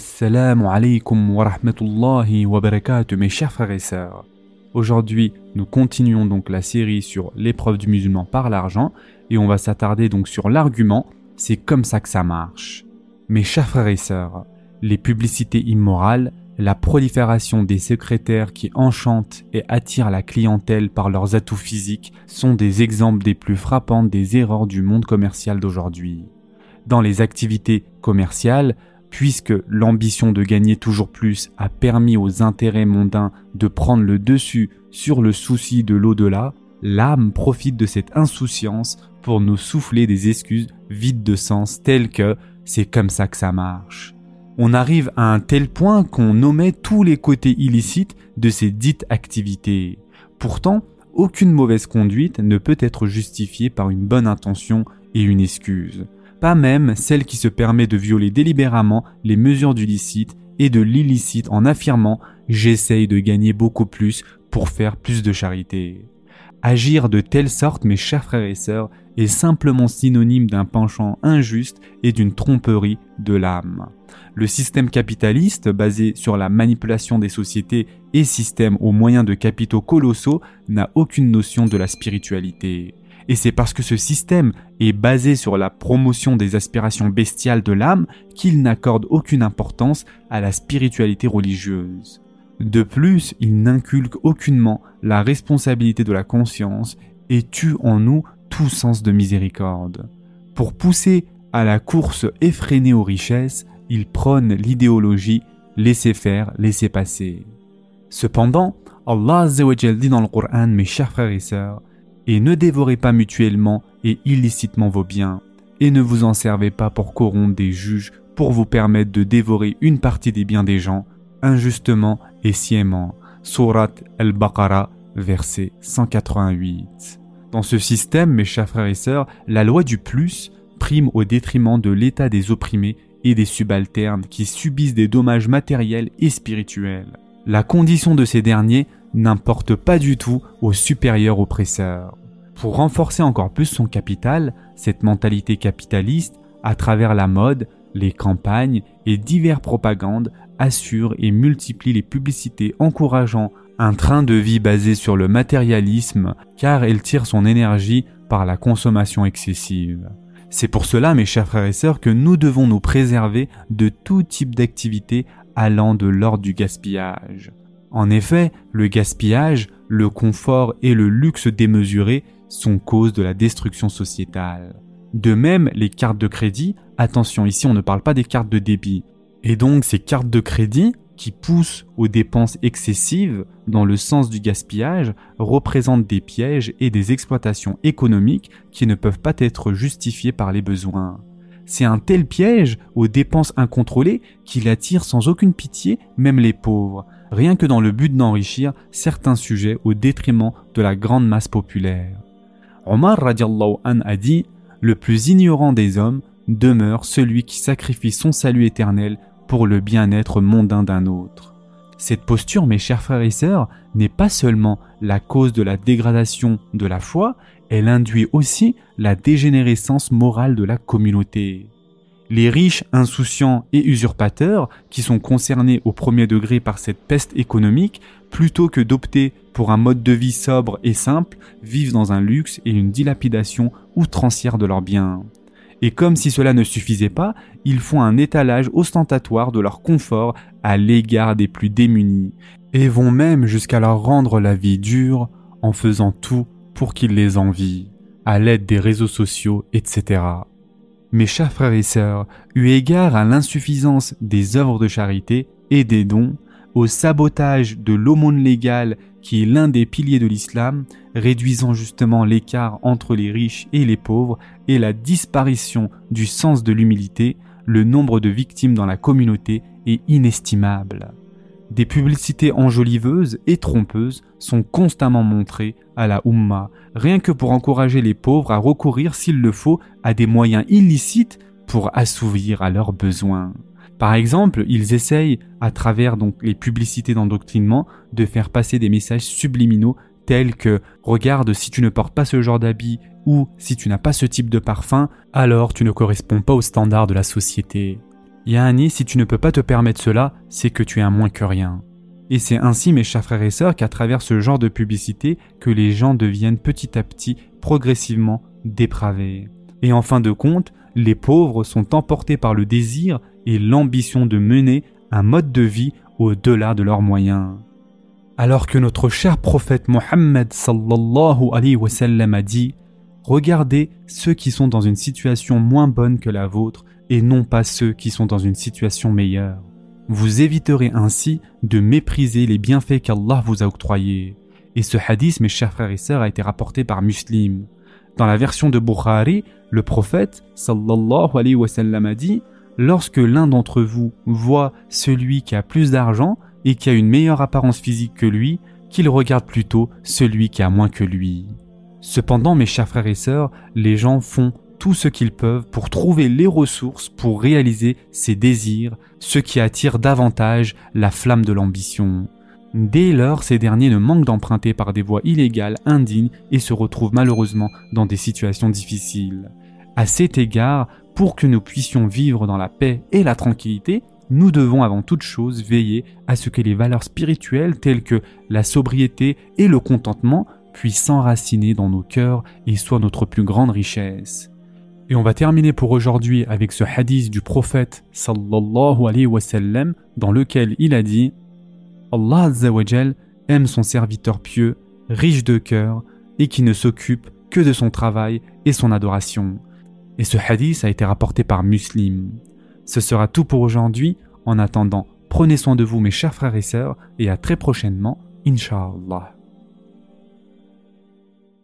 Assalamu alaikum wa rahmatullahi wa barakatuh mes chers frères et sœurs. Aujourd'hui, nous continuons donc la série sur l'épreuve du musulman par l'argent et on va s'attarder donc sur l'argument c'est comme ça que ça marche. Mes chers frères et sœurs, les publicités immorales, la prolifération des secrétaires qui enchantent et attirent la clientèle par leurs atouts physiques sont des exemples des plus frappants des erreurs du monde commercial d'aujourd'hui. Dans les activités commerciales, puisque l'ambition de gagner toujours plus a permis aux intérêts mondains de prendre le dessus sur le souci de l'au-delà, l'âme profite de cette insouciance pour nous souffler des excuses vides de sens telles que c'est comme ça que ça marche. On arrive à un tel point qu'on omet tous les côtés illicites de ces dites activités. Pourtant, aucune mauvaise conduite ne peut être justifiée par une bonne intention et une excuse pas même celle qui se permet de violer délibérément les mesures du licite et de l'illicite en affirmant j'essaye de gagner beaucoup plus pour faire plus de charité. Agir de telle sorte, mes chers frères et sœurs, est simplement synonyme d'un penchant injuste et d'une tromperie de l'âme. Le système capitaliste, basé sur la manipulation des sociétés et système aux moyens de capitaux colossaux, n'a aucune notion de la spiritualité. Et c'est parce que ce système est basé sur la promotion des aspirations bestiales de l'âme qu'il n'accorde aucune importance à la spiritualité religieuse. De plus, il n'inculque aucunement la responsabilité de la conscience et tue en nous tout sens de miséricorde. Pour pousser à la course effrénée aux richesses, il prône l'idéologie laisser faire, laisser passer. Cependant, Allah dit dans le Coran, mes chers frères et sœurs, et ne dévorez pas mutuellement et illicitement vos biens, et ne vous en servez pas pour corrompre des juges pour vous permettre de dévorer une partie des biens des gens, injustement et sciemment. Surat al-Baqarah, verset 188. Dans ce système, mes chers frères et sœurs, la loi du plus prime au détriment de l'état des opprimés et des subalternes qui subissent des dommages matériels et spirituels. La condition de ces derniers n'importe pas du tout aux supérieurs oppresseurs. Pour renforcer encore plus son capital, cette mentalité capitaliste, à travers la mode, les campagnes et diverses propagandes, assure et multiplie les publicités encourageant un train de vie basé sur le matérialisme car elle tire son énergie par la consommation excessive. C'est pour cela, mes chers frères et sœurs, que nous devons nous préserver de tout type d'activité allant de l'ordre du gaspillage. En effet, le gaspillage, le confort et le luxe démesuré sont cause de la destruction sociétale. De même, les cartes de crédit, attention ici on ne parle pas des cartes de débit, et donc ces cartes de crédit qui poussent aux dépenses excessives dans le sens du gaspillage représentent des pièges et des exploitations économiques qui ne peuvent pas être justifiées par les besoins. C'est un tel piège aux dépenses incontrôlées qu'il attire sans aucune pitié même les pauvres, rien que dans le but d'enrichir certains sujets au détriment de la grande masse populaire. Omar radiallahu an a dit Le plus ignorant des hommes demeure celui qui sacrifie son salut éternel pour le bien-être mondain d'un autre. Cette posture, mes chers frères et sœurs, n'est pas seulement la cause de la dégradation de la foi, elle induit aussi la dégénérescence morale de la communauté. Les riches, insouciants et usurpateurs, qui sont concernés au premier degré par cette peste économique, plutôt que d'opter pour un mode de vie sobre et simple, vivent dans un luxe et une dilapidation outrancière de leurs biens. Et comme si cela ne suffisait pas, ils font un étalage ostentatoire de leur confort à l'égard des plus démunis, et vont même jusqu'à leur rendre la vie dure en faisant tout pour qu'ils les envient, à l'aide des réseaux sociaux, etc. Mes chers frères et sœurs, eu égard à l'insuffisance des œuvres de charité et des dons, au sabotage de l'aumône légale qui est l'un des piliers de l'islam, réduisant justement l'écart entre les riches et les pauvres et la disparition du sens de l'humilité, le nombre de victimes dans la communauté est inestimable. Des publicités enjoliveuses et trompeuses sont constamment montrées à la Ummah, rien que pour encourager les pauvres à recourir, s'il le faut, à des moyens illicites pour assouvir à leurs besoins. Par exemple, ils essayent, à travers les publicités d'endoctrinement, de faire passer des messages subliminaux tels que regarde si tu ne portes pas ce genre d'habit ou si tu n'as pas ce type de parfum, alors tu ne corresponds pas aux standards de la société. Yani, si tu ne peux pas te permettre cela, c'est que tu es un moins que rien. Et c'est ainsi, mes chers frères et sœurs, qu'à travers ce genre de publicité, que les gens deviennent petit à petit, progressivement, dépravés. Et en fin de compte, les pauvres sont emportés par le désir et l'ambition de mener un mode de vie au-delà de leurs moyens. Alors que notre cher prophète Mohammed sallallahu a dit Regardez ceux qui sont dans une situation moins bonne que la vôtre et non pas ceux qui sont dans une situation meilleure. Vous éviterez ainsi de mépriser les bienfaits qu'Allah vous a octroyés. Et ce hadith, mes chers frères et sœurs, a été rapporté par Muslim. Dans la version de Bukhari, le prophète sallallahu alayhi wa sallam a dit Lorsque l'un d'entre vous voit celui qui a plus d'argent et qui a une meilleure apparence physique que lui, qu'il regarde plutôt celui qui a moins que lui. Cependant, mes chers frères et sœurs, les gens font tout ce qu'ils peuvent pour trouver les ressources pour réaliser ces désirs, ce qui attire davantage la flamme de l'ambition. Dès lors, ces derniers ne manquent d'emprunter par des voies illégales, indignes et se retrouvent malheureusement dans des situations difficiles. À cet égard, pour que nous puissions vivre dans la paix et la tranquillité, nous devons avant toute chose veiller à ce que les valeurs spirituelles telles que la sobriété et le contentement puissent s'enraciner dans nos cœurs et soient notre plus grande richesse. Et on va terminer pour aujourd'hui avec ce hadith du prophète sallallahu alayhi wa sallam dans lequel il a dit Allah Azzawajal aime son serviteur pieux, riche de cœur et qui ne s'occupe que de son travail et son adoration. Et ce hadith a été rapporté par Muslim. Ce sera tout pour aujourd'hui. En attendant, prenez soin de vous mes chers frères et sœurs et à très prochainement, Inch'Allah.